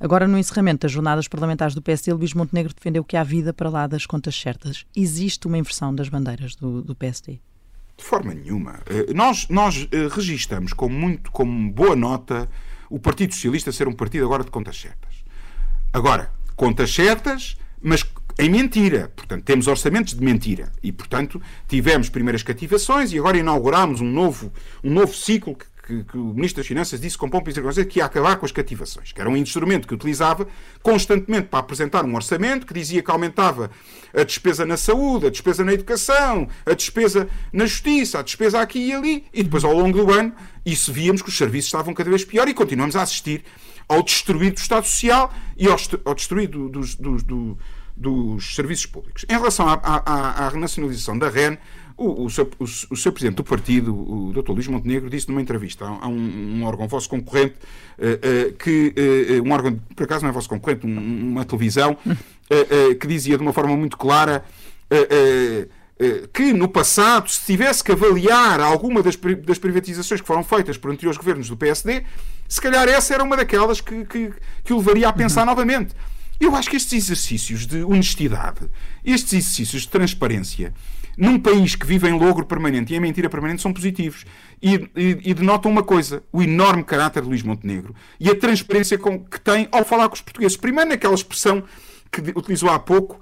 S6: Agora, no encerramento das jornadas parlamentares do PSD, Luís Montenegro defendeu que há vida para lá das contas certas. Existe uma inversão das bandeiras do, do PSD?
S9: De forma nenhuma. Eh, Nós, nós eh, registamos com muito, com boa nota o Partido Socialista ser um partido agora de contas certas. Agora, contas certas, mas em mentira. Portanto, temos orçamentos de mentira. E, portanto, tivemos primeiras cativações e agora inauguramos um novo, um novo ciclo que, que- que o Ministro das Finanças disse com pompa e circunstância que ia acabar com as cativações, que era um instrumento que utilizava constantemente para apresentar um orçamento que dizia que aumentava a despesa na saúde, a despesa na educação, a despesa na justiça, a despesa aqui e ali, e depois ao longo do ano, isso víamos que os serviços estavam cada vez pior e continuamos a assistir ao destruir do Estado Social e ao, ao destruir do- do- dos serviços públicos. Em relação à, à- à- renacionalização da REN, o, o, seu, o, o seu presidente do partido, o Dr. Luís Montenegro, disse numa entrevista a, um, um órgão vosso concorrente, eh, eh, que eh, um órgão, por acaso não é vosso concorrente, um- uma televisão, que dizia de uma forma muito clara que no passado, se tivesse que avaliar alguma das, das privatizações que foram feitas por anteriores governos do PSD, se calhar essa era uma daquelas que, que, que o levaria a pensar novamente. Eu acho que estes exercícios de honestidade, estes exercícios de transparência, num país que vive em logro permanente e em mentira permanente, são positivos. E, e- e denotam uma coisa: o enorme caráter de Luís Montenegro e a transparência com- que tem ao falar com os portugueses. Primeiro, naquela expressão que utilizou há pouco,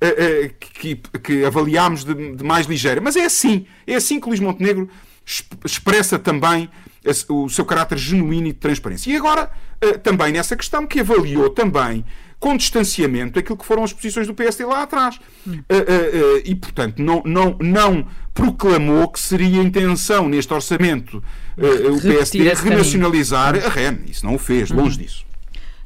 S9: eh, eh, que, que avaliámos de, de mais ligeira. Mas é assim. É assim que Luís Montenegro exp- expressa também o seu caráter genuíno e de transparência. E agora, eh, também nessa questão, que avaliou também com distanciamento aquilo que foram as posições do PSD lá atrás. Eh, e, portanto, não, não, não proclamou que seria a intenção neste orçamento o PSD renacionalizar a REN. Isso não o fez, longe disso.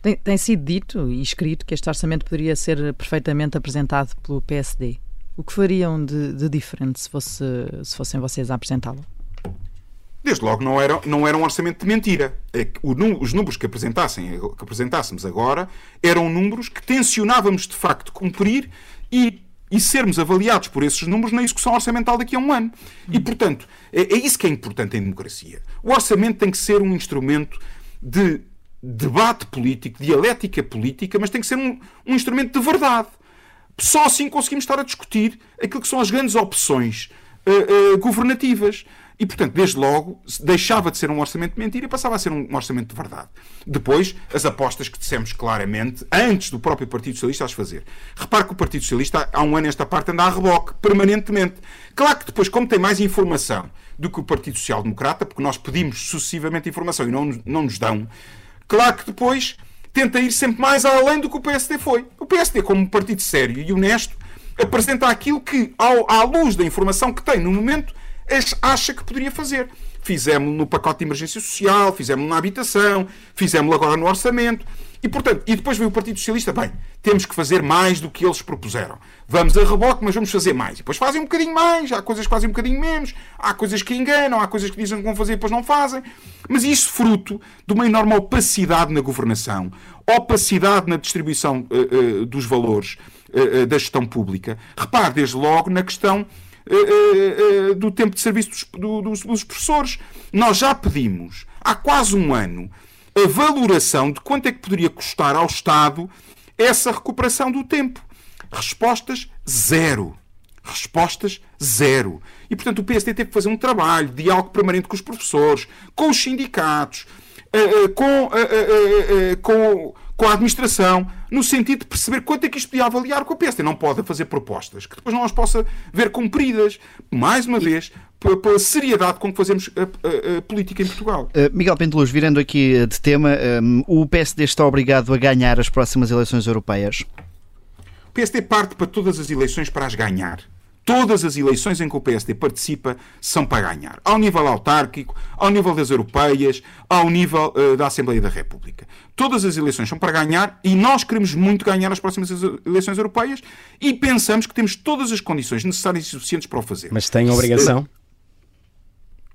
S6: Tem, tem sido dito e escrito que este orçamento poderia ser perfeitamente apresentado pelo PSD. O que fariam de, de diferente se, fosse, se fossem vocês a apresentá-lo?
S9: Desde logo não era, não era um orçamento de mentira. É os números que, apresentassem, que apresentássemos agora eram números que tensionávamos de facto cumprir e, e sermos avaliados por esses números na execução orçamental daqui a um ano. E, portanto, é, é isso que é importante em democracia. O orçamento tem que ser um instrumento de debate político, dialética política, mas tem que ser um, um instrumento de verdade. Só assim conseguimos estar a discutir aquilo que são as grandes opções eh, eh, governativas. E, portanto, desde logo, deixava de ser um orçamento de mentira e passava a ser um orçamento de verdade. Depois, as apostas que dissemos claramente, antes do próprio Partido Socialista as fazer. Repare que o Partido Socialista, há um ano esta parte, anda a reboque, permanentemente. Claro que depois, como tem mais informação do que o Partido Social Democrata, porque nós pedimos sucessivamente informação e não, não nos dão, claro que depois tenta ir sempre mais além do que o PSD foi. O PSD, como um partido sério e honesto, apresenta aquilo que, ao- à luz da informação que tem no momento, acha que poderia fazer. Fizemos no pacote de emergência social, fizemos na habitação, fizemos agora no orçamento. E, portanto, e depois veio o Partido Socialista, bem, temos que fazer mais do que eles propuseram. Vamos a reboque, mas vamos fazer mais. E depois fazem um bocadinho mais, há coisas que fazem um bocadinho menos, há coisas que enganam, há coisas que dizem que vão fazer e depois não fazem. Mas isso fruto de uma enorme opacidade na governação, opacidade na distribuição uh, uh, dos valores uh, da gestão pública. Repare, desde logo, na questão do tempo de serviço dos, do, dos, dos professores. Nós já pedimos, há quase um ano, a valoração de quanto é que poderia custar ao Estado essa recuperação do tempo. Respostas zero. Respostas zero. E, portanto, o PSD teve que fazer um trabalho de diálogo permanente com os professores, com os sindicatos, eh, eh, com, eh, com, com a administração, no sentido de perceber quanto é que isto podia avaliar com o PSD. Não pode fazer propostas que depois não as possa ver cumpridas. Mais uma vez, pela seriedade com que fazemos a, a, a política em Portugal.
S5: Uh, Miguel Penteluz, virando aqui de tema, um, o PSD está obrigado a ganhar as próximas eleições europeias?
S9: O PSD parte para todas as eleições para as ganhar. Todas as eleições em que o PSD participa são para ganhar. Ao nível autárquico, ao nível das europeias, ao nível uh, da Assembleia da República. Todas as eleições são para ganhar e nós queremos muito ganhar as próximas eleições europeias e pensamos que temos todas as condições necessárias e suficientes para o fazer.
S1: Mas tem obrigação?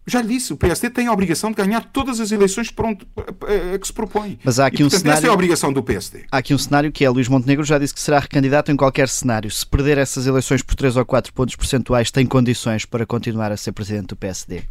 S9: Já lhe disse, o PSD tem a obrigação de ganhar todas as eleições para onde, a, que se propõe.
S5: Mas há aqui
S9: e,
S5: um
S9: portanto,
S5: cenário...
S9: essa é a obrigação do PSD.
S5: Há aqui um cenário que é Luís Montenegro já disse que será recandidato em qualquer cenário. Se perder essas eleições por 3 ou 4 pontos percentuais, tem condições para continuar a ser presidente do PSD.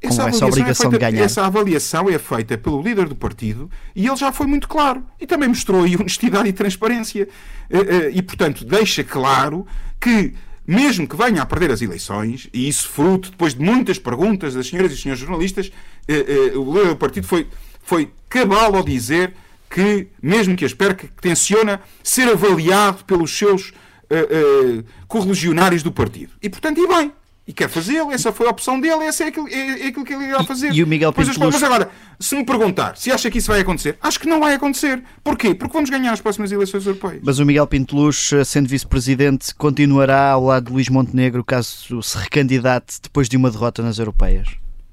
S5: Com essa, essa obrigação
S9: é feita,
S5: de ganhar.
S9: Essa avaliação é feita pelo líder do partido e ele já foi muito claro. E também mostrou aí honestidade e transparência. Eh, eh, e, portanto, deixa claro que mesmo que venha a perder as eleições, e isso fruto depois de muitas perguntas das senhoras e senhores jornalistas, eh, eh, o do partido foi, foi cabal ao dizer que, mesmo que as perca, tenciona ser avaliado pelos seus eh, correligionários do partido. E, portanto, e bem, e quer fazê-lo, essa foi a opção dele, essa é aquilo, é, é aquilo que ele irá fazer.
S5: E, e o Miguel
S9: Pinto Mas agora, se me perguntar se acha que isso vai acontecer, acho que não vai acontecer. Porquê? Porque vamos ganhar as próximas eleições europeias.
S5: Mas o Miguel Pinto Luz, sendo vice-presidente, continuará ao lado de Luís Montenegro caso se recandidate depois de uma derrota nas europeias?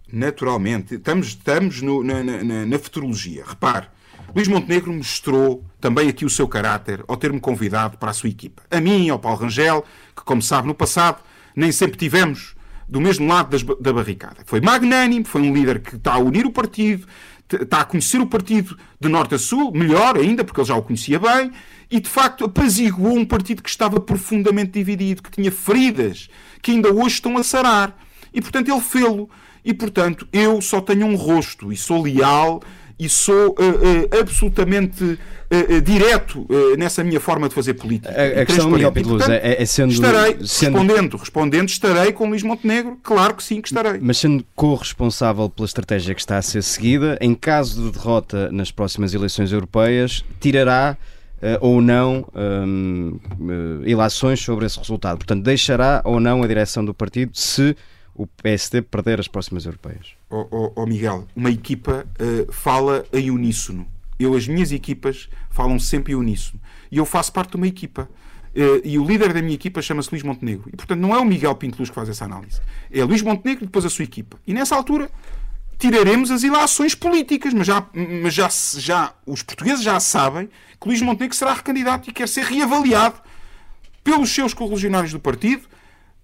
S9: Naturalmente. Estamos, estamos no, na, na, na futurologia. Repare, Luís Montenegro mostrou também aqui o seu caráter ao ter-me convidado para a sua equipa. A mim, ao Paulo Rangel, que, como sabe, no passado nem sempre tivemos do mesmo lado das, da barricada. Foi magnânimo, foi um líder que está a unir o partido, está a conhecer o partido de norte a sul, melhor ainda, porque ele já o conhecia bem, e de facto apaziguou um partido que estava profundamente dividido, que tinha feridas que ainda hoje estão a sarar. E portanto ele fê-lo. E portanto eu só tenho um rosto e sou leal e sou uh, uh, absolutamente uh, direto nessa minha forma de fazer política.
S1: A, a questão, Miguel Pedroso, é, é, sendo...
S9: Estarei, sendo... respondendo, respondendo, estarei com Luís Montenegro, claro que sim que estarei.
S1: Mas sendo corresponsável pela estratégia que está a ser seguida, em caso de derrota nas próximas eleições europeias, tirará ou não um, ilações sobre esse resultado. Portanto, deixará ou não a direção do partido se o PSD perder as próximas europeias?
S9: Oh, oh, oh Miguel, uma equipa uh, fala em uníssono. Eu, as minhas equipas falam sempre em uníssono. E eu faço parte de uma equipa. Uh, e o líder da minha equipa chama-se Luís Montenegro. E, portanto, não é o Miguel Pinto Luz que faz essa análise. É Luís Montenegro e depois a sua equipa. E nessa altura tiraremos as ilações políticas. Mas, já, mas já, já os portugueses já sabem que Luís Montenegro será recandidato e quer ser reavaliado pelos seus correligionários do partido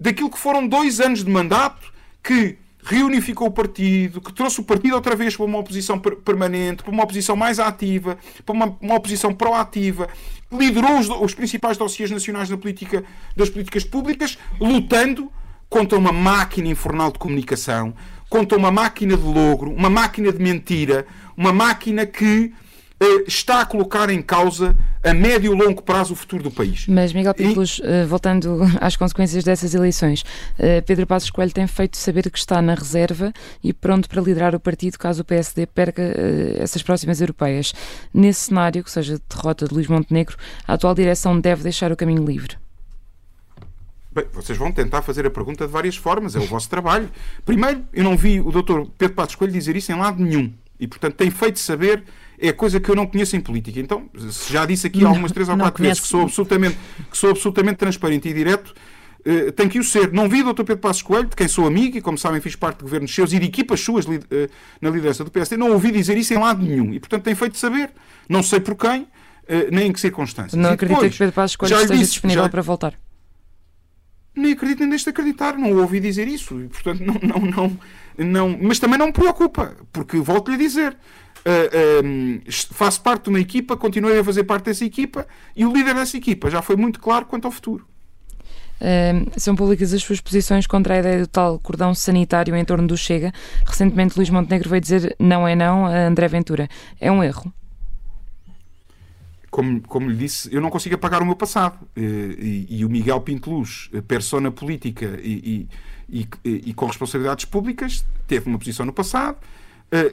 S9: daquilo que foram dois anos de mandato que reunificou o partido, que trouxe o partido outra vez para uma oposição permanente, para uma oposição mais ativa, para uma, uma oposição proativa, liderou os, os principais dossiês nacionais da política, das políticas públicas, lutando contra uma máquina infernal de comunicação, contra uma máquina de logro, uma máquina de mentira, uma máquina que está a colocar em causa a médio e longo prazo o futuro do país.
S7: Mas, Miguel Pípulos, e... Eh, voltando às consequências dessas eleições, eh, Pedro Passos Coelho tem feito saber que está na reserva e pronto para liderar o partido caso o PSD perca essas próximas europeias. Nesse cenário, que seja de derrota de Luís Montenegro, a atual direção deve deixar o caminho livre.
S9: Bem, vocês vão tentar fazer a pergunta de várias formas, é o vosso trabalho. Primeiro, eu não vi o doutor Pedro Passos Coelho dizer isso em lado nenhum. E, portanto, tem feito saber é coisa que eu não conheço em política. Então, já disse aqui algumas três ou quatro vezes que sou absolutamente, que sou absolutamente transparente e direto, eh, tem que o ser. Não vi o Dr. Pedro Passos Coelho, de quem sou amigo e, como sabem, fiz parte de governos seus e de equipas suas eh, na liderança do PSD, não ouvi dizer isso em lado nenhum. E, portanto, tem feito saber. Não sei por quem, eh, nem em que circunstâncias.
S7: Não acredita
S9: depois,
S7: que Pedro Passos Coelho esteja
S9: disse,
S7: disponível
S9: já-
S7: para voltar.
S9: nem acredito nem deixo de acreditar, não ouvi dizer isso, e portanto não, não, não, não mas também não me preocupa, porque volto-lhe a dizer, ah, ah, faço parte de uma equipa, continuei a fazer parte dessa equipa e o líder dessa equipa já foi muito claro quanto ao futuro.
S7: Ehm, são públicas as suas posições contra a ideia do tal cordão sanitário em torno do Chega. Recentemente, Luís Montenegro veio dizer não é não a André Ventura. É um erro.
S9: Como, como lhe disse, eu não consigo apagar o meu passado. Eh, E, e o Miguel Pinto Luz, eh, persona política e, e, e- com responsabilidades públicas, teve uma posição no passado,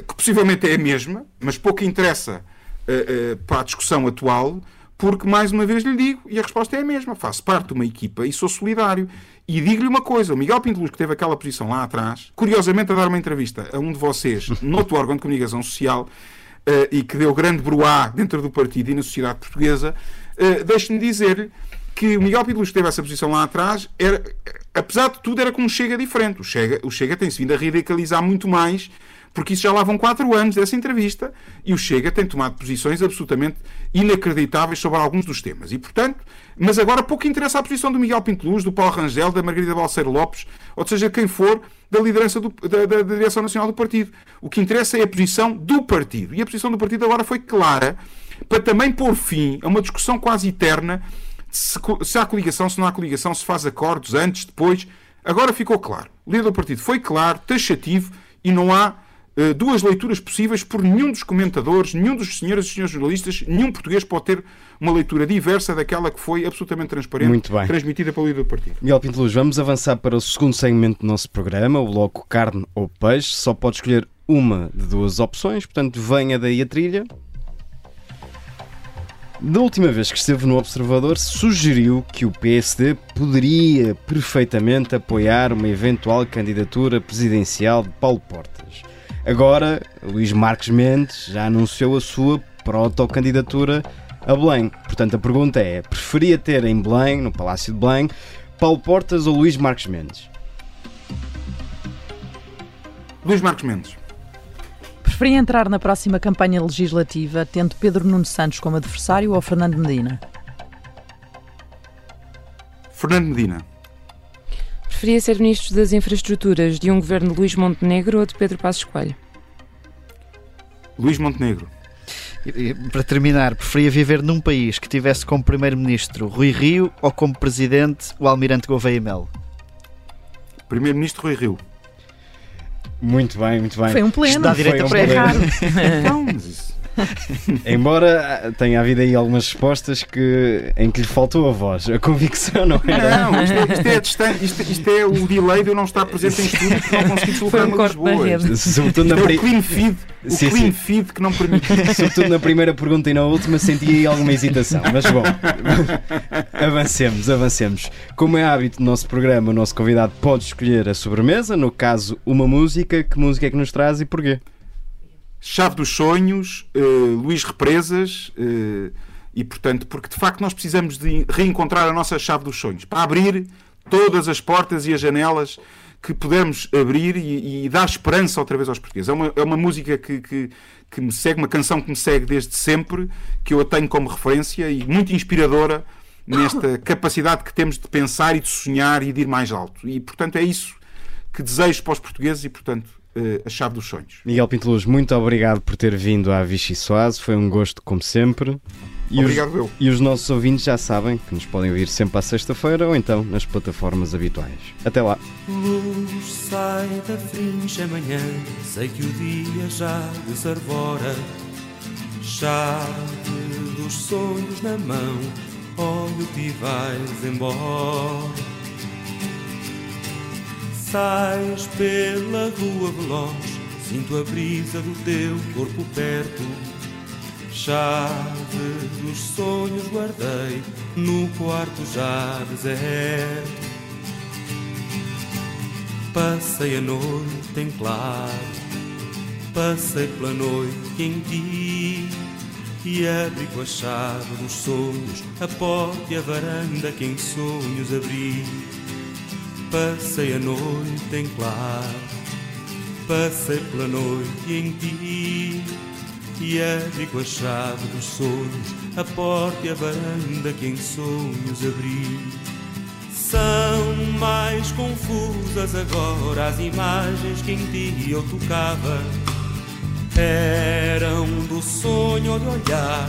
S9: que possivelmente é a mesma, mas pouco interessa eh, eh, para a discussão atual, porque, mais uma vez lhe digo, e a resposta é a mesma, faço parte de uma equipa e sou solidário. E digo-lhe uma coisa, o Miguel Pinto Luz, que teve aquela posição lá atrás, curiosamente a dar uma entrevista a um de vocês, noutro órgão de comunicação social, eh, e que deu grande bruá dentro do partido e na sociedade portuguesa, eh, deixe-me dizer-lhe que o Miguel Pinto Luz que teve essa posição lá atrás, era, apesar de tudo, era com um Chega diferente. O Chega, o Chega tem-se vindo a radicalizar muito mais, porque isso já lá vão quatro anos dessa entrevista, e o Chega tem tomado posições absolutamente inacreditáveis sobre alguns dos temas. E, portanto, mas agora pouco interessa a posição do Miguel Pinto Luz, do Paulo Rangel, da Margarida Balseiro Lopes, ou seja, quem for da liderança do- da, da- da direção nacional do partido. O que interessa é a posição do partido. E a posição do partido agora foi clara para também pôr fim a uma discussão quase eterna se, se há coligação, se não há coligação, se faz acordos antes, depois. Agora ficou claro. O líder do partido foi claro, taxativo e não há duas leituras possíveis por nenhum dos comentadores, nenhum dos senhores e senhores jornalistas, nenhum português pode ter uma leitura diversa daquela que foi absolutamente transparente, transmitida pelo líder do partido.
S1: Miguel Pinto Luz, vamos avançar para o segundo segmento do nosso programa, o bloco carne ou peixe. Só pode escolher uma de duas opções, portanto, venha daí a trilha. Da última vez que esteve no Observador, sugeriu que o PSD poderia perfeitamente apoiar uma eventual candidatura presidencial de Paulo Portas. Agora, Luís Marques Mendes já anunciou a sua protocandidatura a Belém. Portanto, a pergunta é: preferia ter em Belém, no Palácio de Belém, Paulo Portas ou Luís Marques Mendes?
S9: Luís Marcos Mendes.
S6: Preferia entrar na próxima campanha legislativa tendo Pedro Nuno Santos como adversário ou Fernando Medina?
S9: Fernando Medina.
S7: Preferia ser ministro das infraestruturas de um governo de Luís Montenegro ou de Pedro Passos Coelho?
S9: Luís Montenegro.
S5: E- Para terminar, preferia viver num país que tivesse como primeiro-ministro Rui Rio ou como presidente o Almirante Gouveia Melo?
S9: Primeiro-Ministro Rui Rio.
S1: Muito bem, muito bem.
S6: Foi um pleno.
S5: Isto dá direito
S1: um
S5: prémio.
S1: pleno.
S9: Não, mas isso-
S1: Embora ah, tenha havido aí algumas respostas que, em que lhe faltou a voz, a convicção não era.
S9: Não, isto é, isto é a distância, isto, isto é o delay de eu não estar presente em estúdio porque não consegui deslocar-me
S7: um
S9: Lisboa.
S7: rede.
S1: Sobretudo na,
S9: é o clean feed, o
S1: Sim,
S9: clean
S1: sim.
S9: feed que não permite.
S1: sobretudo na primeira pergunta e na última senti aí alguma hesitação. Mas bom, avancemos, avancemos. Como é hábito do nosso programa, o nosso convidado pode escolher a sobremesa, no caso, uma música. Que música é que nos traz e porquê?
S9: Chave dos Sonhos, eh, Luís Represas, eh, e portanto, porque de facto nós precisamos de reencontrar a nossa chave dos sonhos para abrir todas as portas e as janelas que pudermos abrir e, e dar esperança outra vez aos portugueses. É uma, é uma música que, que, que me segue, uma canção que me segue desde sempre, que eu a tenho como referência e muito inspiradora nesta capacidade que temos de pensar e de sonhar e de ir mais alto. E portanto é isso que desejo para os portugueses e portanto a chave dos sonhos.
S1: Miguel Pinto Luz, muito obrigado por ter vindo à Vichy Soase. Foi um gosto, como sempre. E
S9: Obrigado,
S1: os,
S9: eu.
S1: e os nossos ouvintes já sabem que nos podem ouvir sempre à sexta-feira ou então nas plataformas habituais. Até lá.
S2: Luz sai da fringe amanhã, sei que o dia já desarvora. Chave dos sonhos na mão, olho-te e vais embora. Sais pela rua veloz, sinto a brisa do teu corpo perto. Chave dos sonhos guardei no quarto já deserto. Passei a noite em claro, passei pela noite em ti e abri com a chave dos sonhos a porta e a varanda que em sonhos abri. Passei a noite em claro, passei pela noite em ti. E abri com a chave dos sonhos a porta e a varanda que em sonhos abri. São mais confusas agora as imagens que em ti eu tocava. Eram do sonho de olhar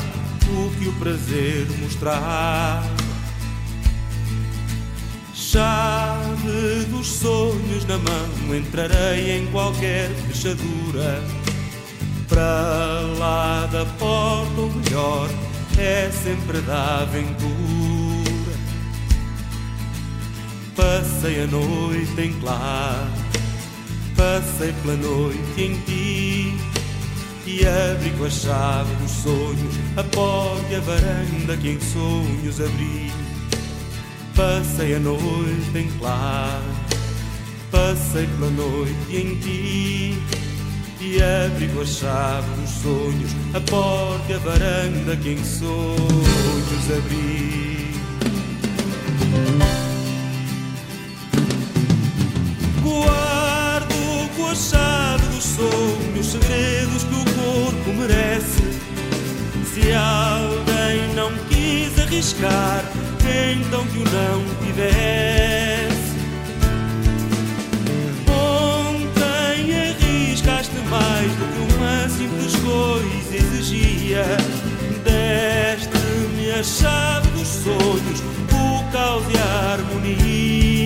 S2: o que o prazer mostrar. Chave dos sonhos na mão, entrarei em qualquer fechadura. Para lá da porta, ou melhor, é sempre da aventura. Passei a noite em claro, passei pela noite em ti. E abri com a chave dos sonhos a porta e a varanda que em sonhos abri. Passei a noite em claro, passei pela noite em ti. E abri com a chave dos sonhos a porta a varanda que em sonhos abri. Guardo com a chave dos sonhos segredos que o corpo merece. Se alguém não quis arriscar, então que o não tivesse. Ontem arriscaste mais do que uma simples coisa exigia. Deste-me a chave dos sonhos, o caos e a harmonia.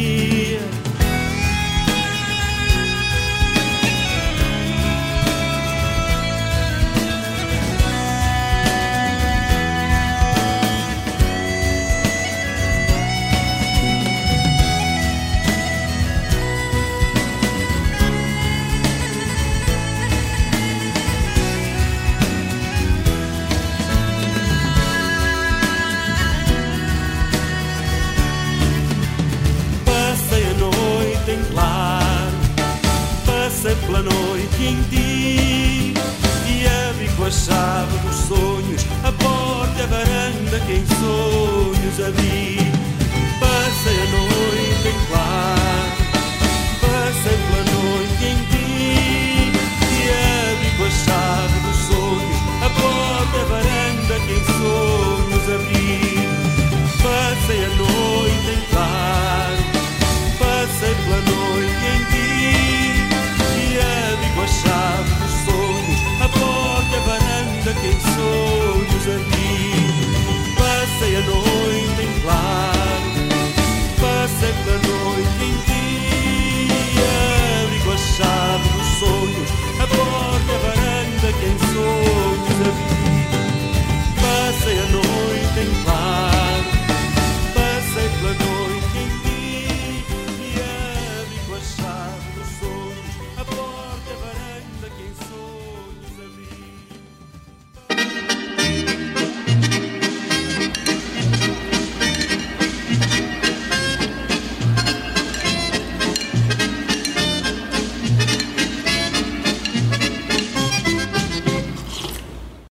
S2: Noite em ti e abri com a chave dos sonhos a porta e a varanda que em sonhos abri.